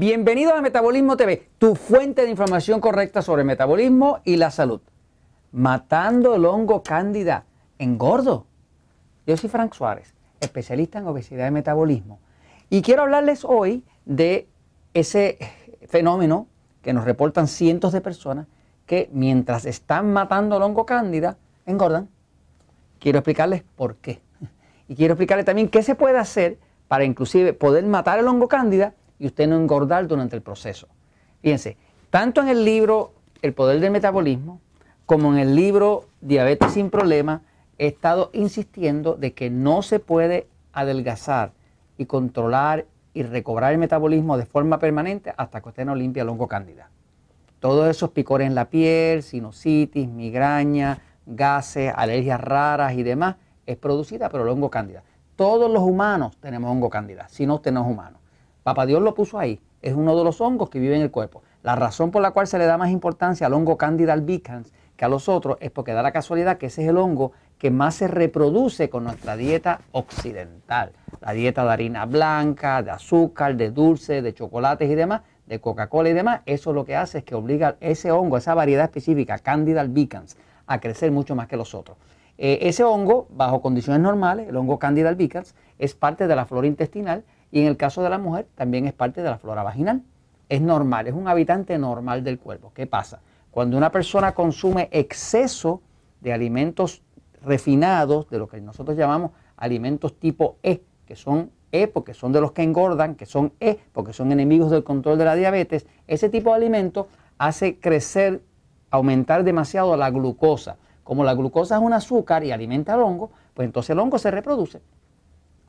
Bienvenido a Metabolismo TV, tu fuente de información correcta sobre el metabolismo y la salud. Matando el hongo cándida engordo. Yo soy Frank Suárez, especialista en obesidad y metabolismo. Y quiero hablarles hoy de ese fenómeno que nos reportan cientos de personas que mientras están matando el hongo cándida, engordan. Quiero explicarles por qué. Y quiero explicarles también qué se puede hacer para inclusive poder matar el hongo cándida y usted no engordar durante el proceso. Fíjense, tanto en el libro El poder del metabolismo como en el libro Diabetes sin problema he estado insistiendo de que no se puede adelgazar y controlar y recobrar el metabolismo de forma permanente hasta que usted no limpia el hongo cándida. Todos esos picores en la piel, sinusitis, migraña, gases, alergias raras y demás, es producida por el hongo cándida. Todos los humanos tenemos hongo cándida, si no usted no es humano. Papá Dios lo puso ahí. Es uno de los hongos que vive en el cuerpo. La razón por la cual se le da más importancia al hongo Candida albicans que a los otros es porque da la casualidad que ese es el hongo que más se reproduce con nuestra dieta occidental. La dieta de harina blanca, de azúcar, de dulce, de chocolates y demás, de Coca-Cola y demás. Eso lo que hace es que obliga ese hongo, esa variedad específica, Candida albicans, a crecer mucho más que los otros. Eh, ese hongo, bajo condiciones normales, el hongo Candida albicans, es parte de la flora intestinal y en el caso de la mujer también es parte de la flora vaginal. Es normal, es un habitante normal del cuerpo. ¿Qué pasa? Cuando una persona consume exceso de alimentos refinados, de lo que nosotros llamamos alimentos tipo E, que son E porque son de los que engordan, que son E porque son enemigos del control de la diabetes, ese tipo de alimentos hace crecer, aumentar demasiado la glucosa. Como la glucosa es un azúcar y alimenta al hongo, pues entonces el hongo se reproduce.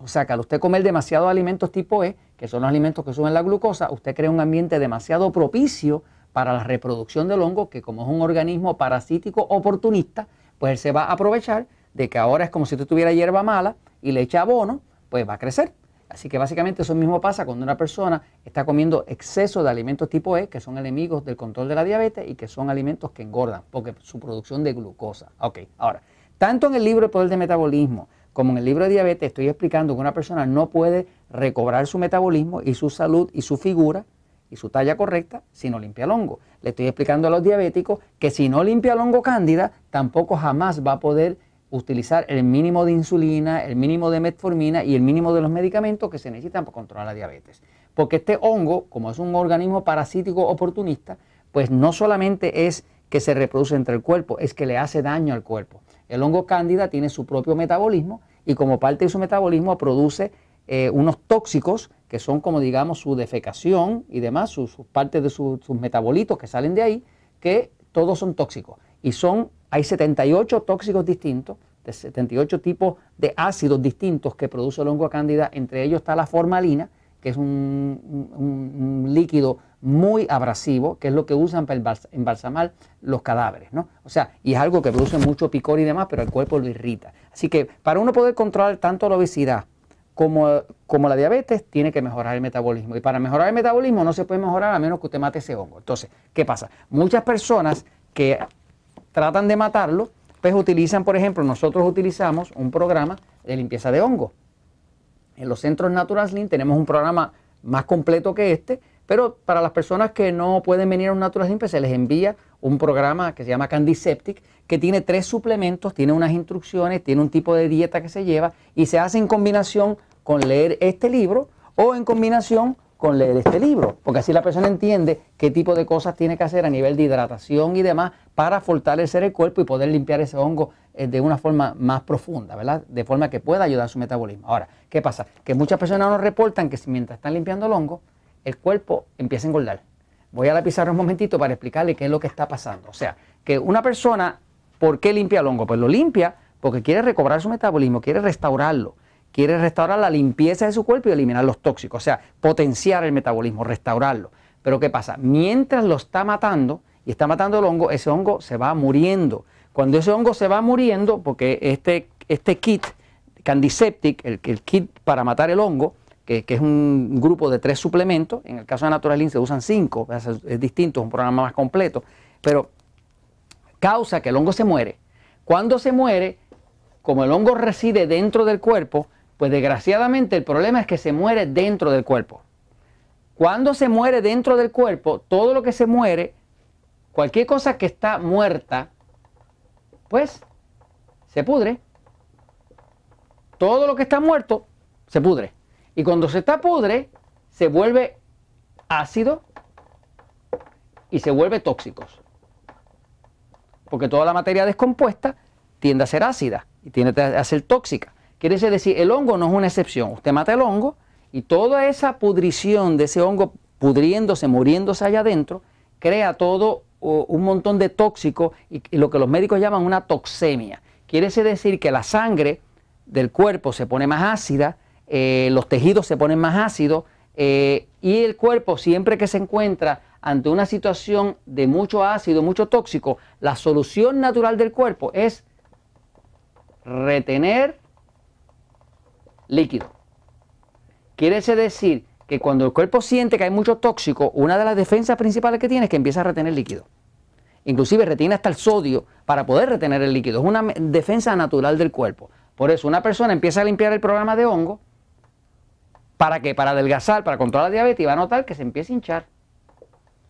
O sea que al usted comer demasiados alimentos tipo E, que son los alimentos que suben la glucosa, usted crea un ambiente demasiado propicio para la reproducción del hongo, que como es un organismo parasítico oportunista, pues él se va a aprovechar de que ahora es como si usted tuviera hierba mala y le echa abono, pues va a crecer. Así que básicamente eso mismo pasa cuando una persona está comiendo exceso de alimentos tipo E, que son enemigos del control de la diabetes y que son alimentos que engordan, porque su producción de glucosa. Ok, ahora, tanto en el libro El Poder de Metabolismo, como en el libro de diabetes estoy explicando que una persona no puede recobrar su metabolismo y su salud y su figura y su talla correcta si no limpia el hongo. Le estoy explicando a los diabéticos que si no limpia el hongo cándida, tampoco jamás va a poder utilizar el mínimo de insulina, el mínimo de metformina y el mínimo de los medicamentos que se necesitan para controlar la diabetes. Porque este hongo, como es un organismo parasítico oportunista, pues no solamente es que se reproduce entre el cuerpo, es que le hace daño al cuerpo. El hongo cándida tiene su propio metabolismo y como parte de su metabolismo produce eh, unos tóxicos que son como digamos su defecación y demás, sus, partes de sus metabolitos que salen de ahí, que todos son tóxicos. Y son, hay 78 tóxicos distintos, de 78 tipos de ácidos distintos que produce el hongo cándida, entre ellos está la formalina, que es un, líquido muy abrasivo, que es lo que usan para embalsamar los cadáveres, ¿no? O sea, y es algo que produce mucho picor y demás, pero el cuerpo lo irrita. Así que para uno poder controlar tanto la obesidad como, como la diabetes, tiene que mejorar el metabolismo. Y para mejorar el metabolismo no se puede mejorar a menos que usted mate ese hongo. Entonces, ¿qué pasa? Muchas personas que tratan de matarlo, pues utilizan, por ejemplo, nosotros utilizamos un programa de limpieza de hongo en los centros Natural Slim tenemos un programa más completo que este, pero para las personas que no pueden venir a un Natural Slim, pues se les envía un programa que se llama Candiseptic, que tiene tres suplementos, tiene unas instrucciones, tiene un tipo de dieta que se lleva y se hace en combinación con leer este libro o en combinación con leer este libro, porque así la persona entiende qué tipo de cosas tiene que hacer a nivel de hidratación y demás para fortalecer el cuerpo y poder limpiar ese hongo eh, de una forma más profunda, ¿verdad? De forma que pueda ayudar a su metabolismo. Ahora, ¿qué pasa? Que muchas personas nos reportan que mientras están limpiando el hongo, el cuerpo empieza a engordar. Voy a la pizarra un momentito para explicarle qué es lo que está pasando. O sea, que una persona, ¿por qué limpia el hongo? Pues lo limpia porque quiere recobrar su metabolismo, quiere restaurarlo, quiere restaurar la limpieza de su cuerpo y eliminar los tóxicos, o sea, potenciar el metabolismo, restaurarlo. Pero ¿qué pasa? Mientras lo está matando y está matando el hongo, ese hongo se va muriendo. Cuando ese hongo se va muriendo, porque este, este kit, Candiseptic, el, el kit para matar el hongo, que, es un grupo de tres suplementos, en el caso de Naturalin se usan cinco, es, distinto, es un programa más completo, pero causa que el hongo se muere. Cuando se muere, como el hongo reside dentro del cuerpo, pues desgraciadamente el problema es que se muere dentro del cuerpo. Cuando se muere dentro del cuerpo, todo lo que se muere, cualquier cosa que está muerta, pues se pudre. Todo lo que está muerto se pudre. Y cuando se está pudre, se vuelve ácido y se vuelve tóxicos. Porque toda la materia descompuesta tiende a ser ácida y tiende a ser tóxica. Quiere decir, el hongo no es una excepción. Usted mata el hongo y toda esa pudrición de ese hongo pudriéndose, muriéndose allá adentro, crea todo un montón de tóxicos y, lo que los médicos llaman una toxemia. Quiere decir que la sangre del cuerpo se pone más ácida, eh, los tejidos se ponen más ácidos eh, y el cuerpo siempre que se encuentra ante una situación de mucho ácido, mucho tóxico, la solución natural del cuerpo es retener líquido. Quiere decir que cuando el cuerpo siente que hay mucho tóxico, una de las defensas principales que tiene es que empieza a retener líquido. Inclusive retiene hasta el sodio para poder retener el líquido. Es una defensa natural del cuerpo. Por eso una persona empieza a limpiar el programa de hongo. ¿Para qué? Para adelgazar, para controlar la diabetes y va a notar que se empieza a hinchar.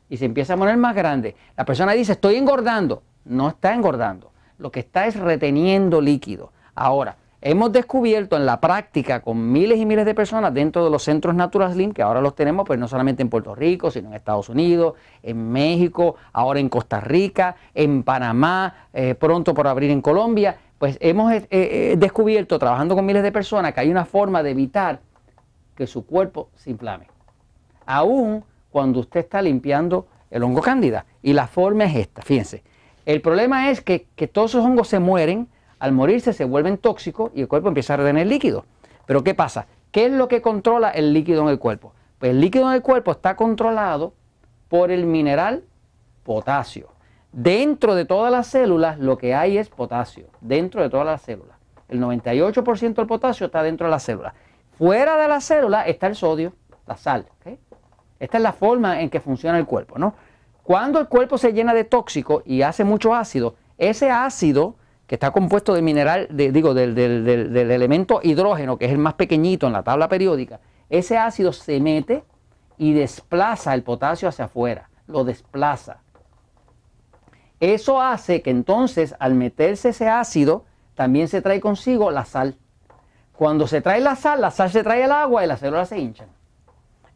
Y se empieza a poner más grande. La persona dice, estoy engordando. No está engordando. Lo que está es reteniendo líquido. Ahora, Hemos descubierto en la práctica con miles y miles de personas dentro de los centros Natural Slim, que ahora los tenemos pues no solamente en Puerto Rico, sino en Estados Unidos, en México, ahora en Costa Rica, en Panamá, eh, pronto por abrir en Colombia, pues hemos eh, eh, descubierto trabajando con miles de personas que hay una forma de evitar que su cuerpo se inflame. Aún cuando usted está limpiando el hongo cándida. Y la forma es esta, fíjense. El problema es que, que todos esos hongos se mueren al morirse se vuelven tóxicos y el cuerpo empieza a retener líquido. Pero ¿qué pasa? ¿Qué es lo que controla el líquido en el cuerpo? Pues el líquido en el cuerpo está controlado por el mineral potasio. Dentro de todas las células lo que hay es potasio, dentro de todas las células. El 98% del potasio está dentro de la célula. Fuera de la célula está el sodio, la sal. Esta es la forma en que funciona el cuerpo. ¿no? Cuando el cuerpo se llena de tóxico y hace mucho ácido, ese ácido que está compuesto de mineral, digo, del, elemento hidrógeno, que es el más pequeñito en la tabla periódica, ese ácido se mete y desplaza el potasio hacia afuera, lo desplaza. Eso hace que entonces al meterse ese ácido, también se trae consigo la sal. Cuando se trae la sal, la sal se trae el agua y las células se hinchan.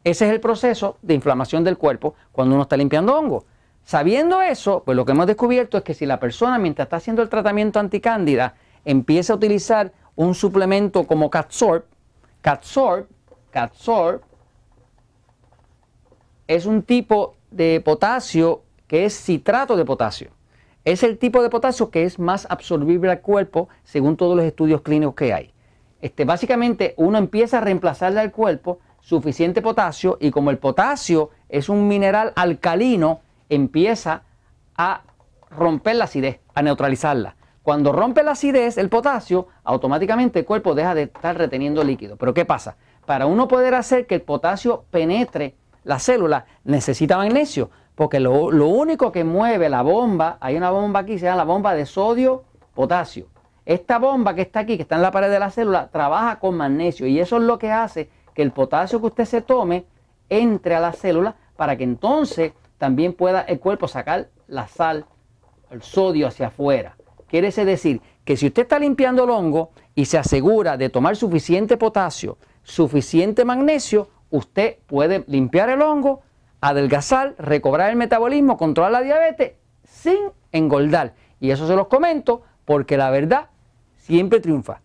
Ese es el proceso de inflamación del cuerpo cuando uno está limpiando hongo. Sabiendo eso, pues lo que hemos descubierto es que si la persona mientras está haciendo el tratamiento anticándida empieza a utilizar un suplemento como Catsorb, Catsorb, Catsorb es un tipo de potasio que es citrato de potasio. Es el tipo de potasio que es más absorbible al cuerpo según todos los estudios clínicos que hay. Este, básicamente uno empieza a reemplazarle al cuerpo suficiente potasio y como el potasio es un mineral alcalino, empieza a romper la acidez, a neutralizarla. Cuando rompe la acidez, el potasio, automáticamente el cuerpo deja de estar reteniendo líquido. Pero ¿qué pasa? Para uno poder hacer que el potasio penetre la célula, necesita magnesio, porque lo, único que mueve la bomba, hay una bomba aquí, se llama la bomba de sodio-potasio. Esta bomba que está aquí, que está en la pared de la célula, trabaja con magnesio y eso es lo que hace que el potasio que usted se tome entre a la célula para que entonces también pueda el cuerpo sacar la sal, el sodio hacia afuera. Quiere decir que si usted está limpiando el hongo y se asegura de tomar suficiente potasio, suficiente magnesio, usted puede limpiar el hongo, adelgazar, recobrar el metabolismo, controlar la diabetes sin engordar. Y eso se los comento porque la verdad siempre triunfa.